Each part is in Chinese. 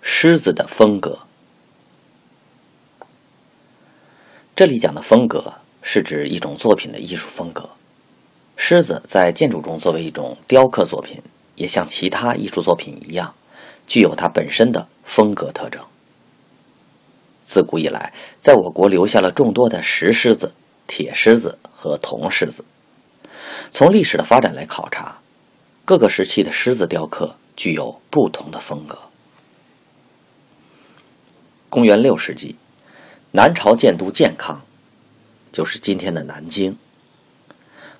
狮子的风格，这里讲的风格是指一种作品的艺术风格。狮子在建筑中作为一种雕刻作品，也像其他艺术作品一样，具有它本身的风格特征。自古以来，在我国留下了众多的石狮子、铁狮子和铜狮子。从历史的发展来考察，各个时期的狮子雕刻具有不同的风格。公元六世纪，南朝建都建康，就是今天的南京。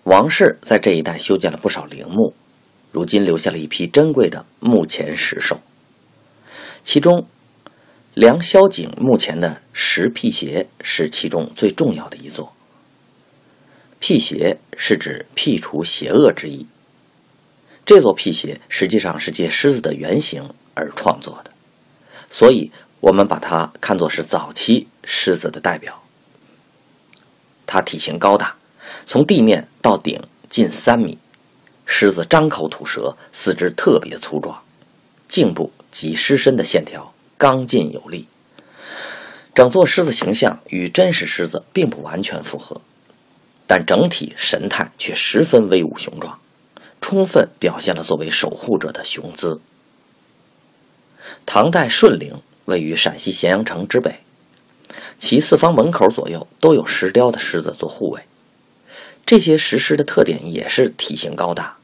王室在这一带修建了不少陵墓，如今留下了一批珍贵的墓前石兽。其中，梁萧景墓前的石辟邪是其中最重要的一座。辟邪是指辟除邪恶之意。这座辟邪实际上是借狮子的原型而创作的，所以。我们把它看作是早期狮子的代表。它体型高大，从地面到顶近三米。狮子张口吐舌，四肢特别粗壮，颈部及狮身的线条刚劲有力。整座狮子形象与真实狮子并不完全符合，但整体神态却十分威武雄壮，充分表现了作为守护者的雄姿。唐代顺陵。位于陕西咸阳城之北，其四方门口左右都有石雕的狮子做护卫。这些石狮的特点也是体型高大，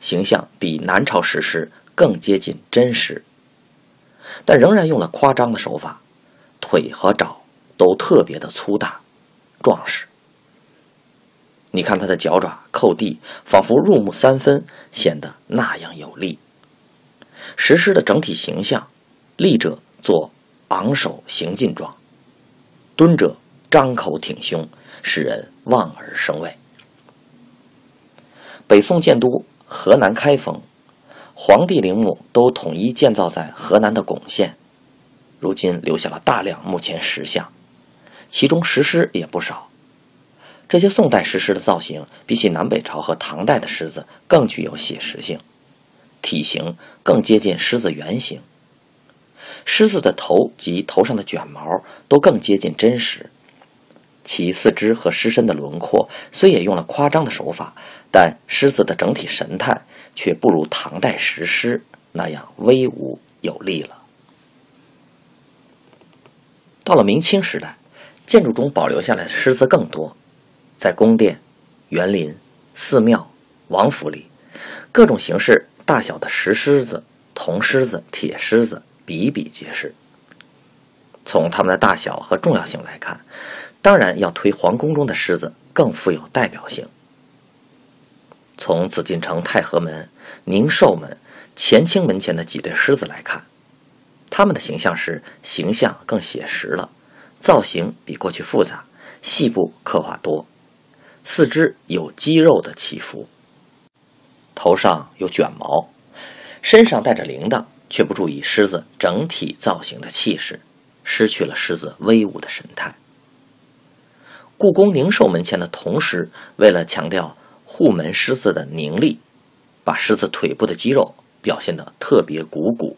形象比南朝石狮更接近真实，但仍然用了夸张的手法，腿和爪都特别的粗大、壮实。你看他的脚爪扣地，仿佛入木三分，显得那样有力。石狮的整体形象，立者。做昂首行进状，蹲者张口挺胸，使人望而生畏。北宋建都河南开封，皇帝陵墓都统一建造在河南的巩县，如今留下了大量墓前石像，其中石狮也不少。这些宋代石狮的造型，比起南北朝和唐代的狮子更具有写实性，体型更接近狮子原型。狮子的头及头上的卷毛都更接近真实，其四肢和狮身的轮廓虽也用了夸张的手法，但狮子的整体神态却不如唐代石狮那样威武有力了。到了明清时代，建筑中保留下来的狮子更多，在宫殿、园林、寺庙、王府里，各种形式、大小的石狮子、铜狮子、铁狮子。比比皆是。从它们的大小和重要性来看，当然要推皇宫中的狮子更富有代表性。从紫禁城太和门、宁寿门、乾清门前的几对狮子来看，它们的形象是形象更写实了，造型比过去复杂，细部刻画多，四肢有肌肉的起伏，头上有卷毛，身上带着铃铛。却不注意狮子整体造型的气势，失去了狮子威武的神态。故宫宁寿门前的铜狮，为了强调护门狮子的凝力，把狮子腿部的肌肉表现得特别鼓鼓，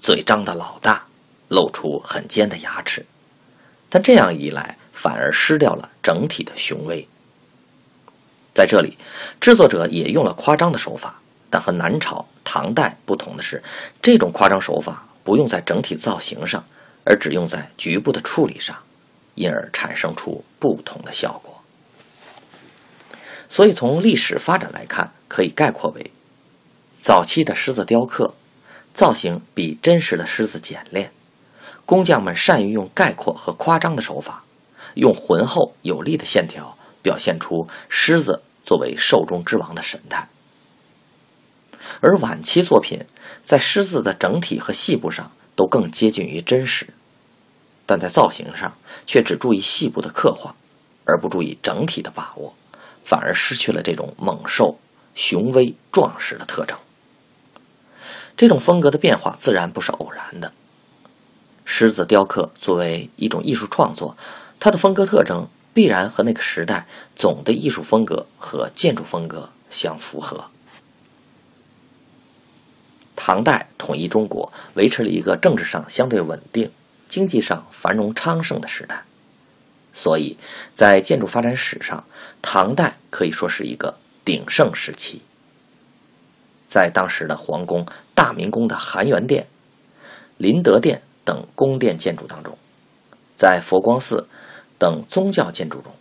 嘴张得老大，露出很尖的牙齿。但这样一来，反而失掉了整体的雄威。在这里，制作者也用了夸张的手法。但和南朝、唐代不同的是，这种夸张手法不用在整体造型上，而只用在局部的处理上，因而产生出不同的效果。所以从历史发展来看，可以概括为：早期的狮子雕刻造型比真实的狮子简练，工匠们善于用概括和夸张的手法，用浑厚有力的线条表现出狮子作为兽中之王的神态。而晚期作品在狮子的整体和细部上都更接近于真实，但在造型上却只注意细部的刻画，而不注意整体的把握，反而失去了这种猛兽、雄威、壮实的特征。这种风格的变化自然不是偶然的。狮子雕刻作为一种艺术创作，它的风格特征必然和那个时代总的艺术风格和建筑风格相符合。唐代统一中国，维持了一个政治上相对稳定、经济上繁荣昌盛的时代，所以在建筑发展史上，唐代可以说是一个鼎盛时期。在当时的皇宫大明宫的含元殿、麟德殿等宫殿建筑当中，在佛光寺等宗教建筑中，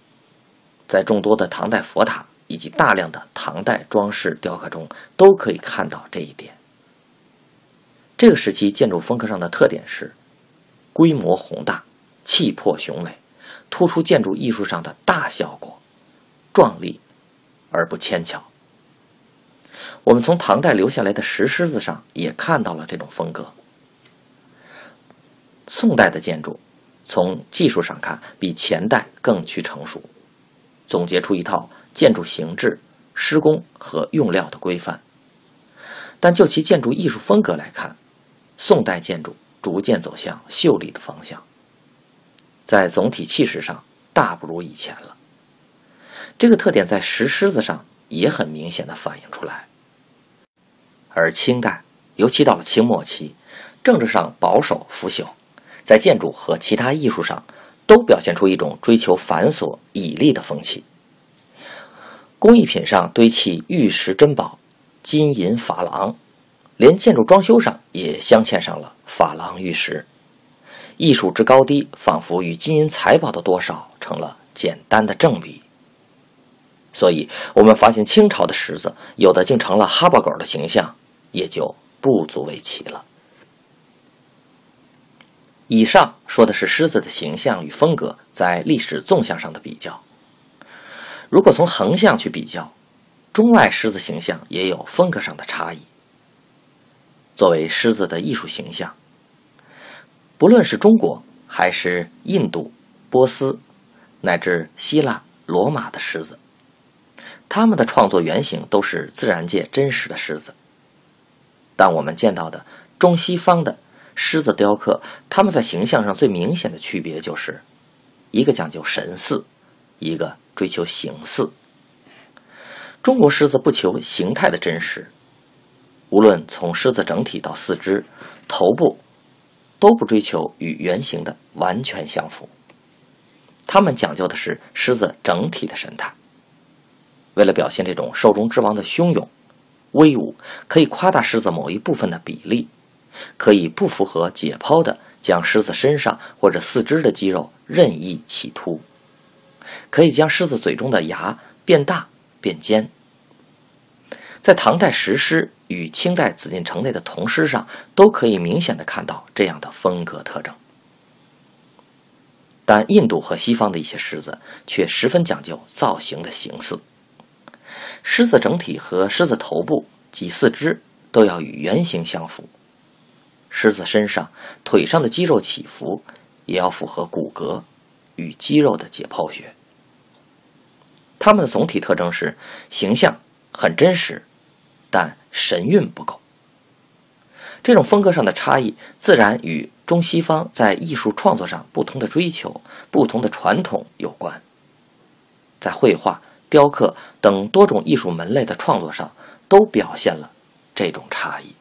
在众多的唐代佛塔以及大量的唐代装饰雕刻中，都可以看到这一点。这个时期建筑风格上的特点是规模宏大、气魄雄伟，突出建筑艺术上的大效果、壮丽而不牵强。我们从唐代留下来的石狮子上也看到了这种风格。宋代的建筑，从技术上看比前代更趋成熟，总结出一套建筑形制、施工和用料的规范。但就其建筑艺术风格来看，宋代建筑逐渐走向秀丽的方向，在总体气势上大不如以前了。这个特点在石狮子上也很明显的反映出来。而清代，尤其到了清末期，政治上保守腐朽，在建筑和其他艺术上都表现出一种追求繁琐以利的风气。工艺品上堆砌玉石珍宝、金银珐琅，连建筑装修上也镶嵌上了珐琅玉石。艺术之高低，仿佛与金银财宝的多少成了简单的正比。所以，我们发现清朝的石子，有的竟成了哈巴狗的形象。也就不足为奇了。以上说的是狮子的形象与风格在历史纵向上的比较。如果从横向去比较，中外狮子形象也有风格上的差异。作为狮子的艺术形象，不论是中国还是印度、波斯，乃至希腊、罗马的狮子，他们的创作原型都是自然界真实的狮子。但我们见到的中西方的狮子雕刻，他们在形象上最明显的区别就是，一个讲究神似，一个追求形似。中国狮子不求形态的真实，无论从狮子整体到四肢、头部，都不追求与原型的完全相符。他们讲究的是狮子整体的神态。为了表现这种兽中之王的汹涌。威武可以夸大狮子某一部分的比例，可以不符合解剖的将狮子身上或者四肢的肌肉任意起凸，可以将狮子嘴中的牙变大变尖。在唐代石狮与清代紫禁城内的铜狮上，都可以明显的看到这样的风格特征。但印度和西方的一些狮子却十分讲究造型的形似。狮子整体和狮子头部及四肢都要与圆形相符，狮子身上、腿上的肌肉起伏也要符合骨骼与肌肉的解剖学。它们的总体特征是形象很真实，但神韵不够。这种风格上的差异，自然与中西方在艺术创作上不同的追求、不同的传统有关。在绘画。雕刻等多种艺术门类的创作上，都表现了这种差异。